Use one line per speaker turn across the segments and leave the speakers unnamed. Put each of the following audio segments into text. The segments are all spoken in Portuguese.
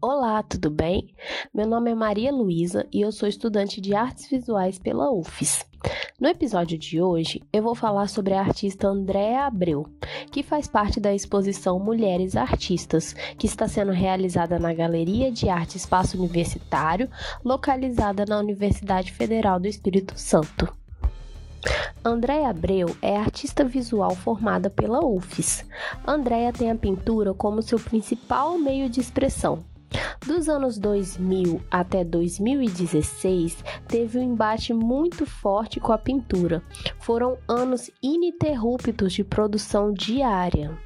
Olá, tudo bem? Meu nome é Maria Luísa e eu sou estudante de artes visuais pela UFES. No episódio de hoje, eu vou falar sobre a artista Andréa Abreu, que faz parte da exposição Mulheres Artistas, que está sendo realizada na Galeria de Arte Espaço Universitário, localizada na Universidade Federal do Espírito Santo. Andréa Abreu é artista visual formada pela UFES. Andréa tem a pintura como seu principal meio de expressão, dos anos 2000 até 2016, teve um embate muito forte com a pintura. Foram anos ininterruptos de produção diária.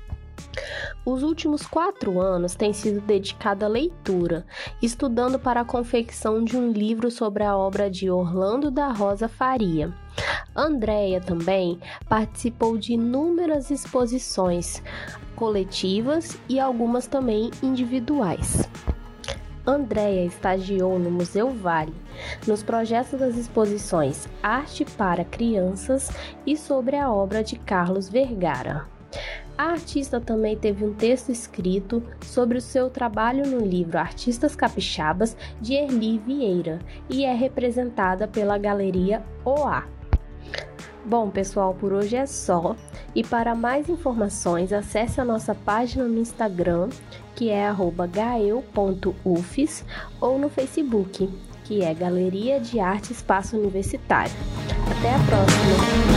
Os últimos quatro anos têm sido dedicado à leitura, estudando para a confecção de um livro sobre a obra de Orlando da Rosa Faria. Andréia também participou de inúmeras exposições coletivas e algumas também individuais. Andréia estagiou no Museu Vale, nos projetos das exposições Arte para Crianças e sobre a obra de Carlos Vergara. A artista também teve um texto escrito sobre o seu trabalho no livro Artistas Capixabas de Erli Vieira e é representada pela Galeria OA. Bom, pessoal, por hoje é só. E para mais informações, acesse a nossa página no Instagram, que é gael.ufes, ou no Facebook, que é Galeria de Arte Espaço Universitário. Até a próxima!